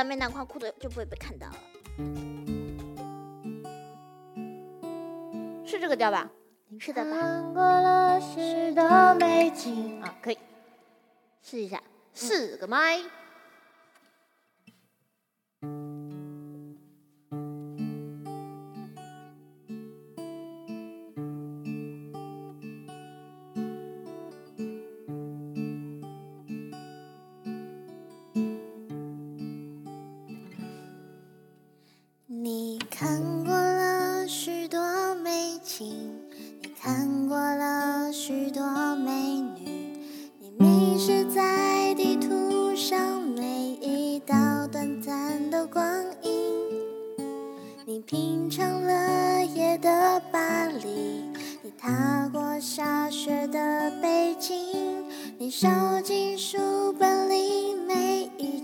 上面那块裤子就不会被看到了。是这个调吧？是的吧？看过了许多美景，啊，可以试一下，四个麦。你看过了许多美景，你看过了许多美女，你迷失在地图上每一道短暂的光阴。你品尝了夜的巴黎，你踏过下雪的北京，你收集书本里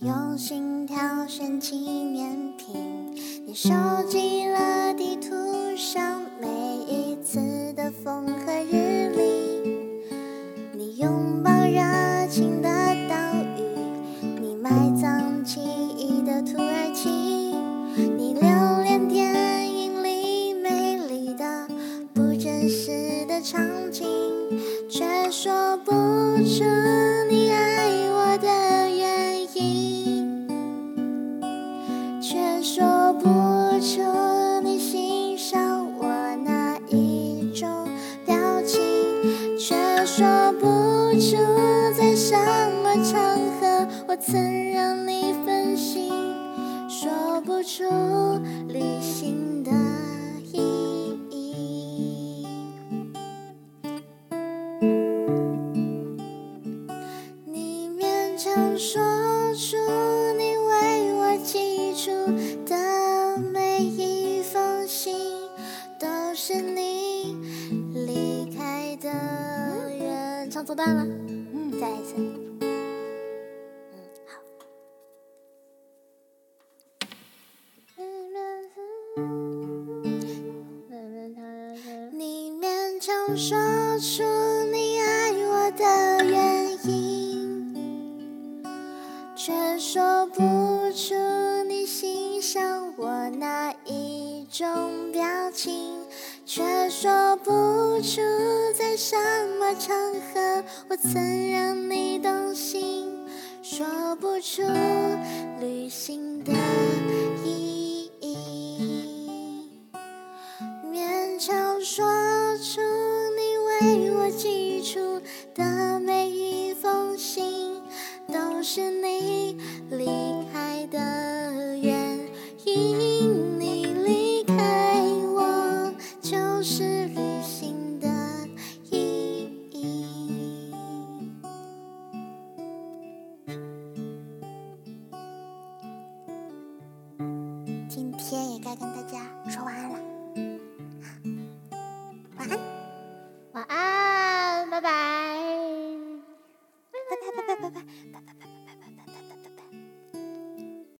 用心挑选纪念品，你收集了地图上每一次的风和日丽，你拥抱热情的岛屿，你埋葬记忆的土耳其，你留恋电影里美丽的不真实的场景。却说不出不出在什么场合我曾让你分心，说不出旅行的意义。你勉强说出你为我寄出原。唱错段了，嗯，再来一次。嗯，好。你勉强说出你爱我的原因，却说不出你欣赏我哪一种表情，却说不出在什么场合我曾让你动心，说不出旅行的意义。勉强说出你为我寄出今天也该跟大家说晚安了。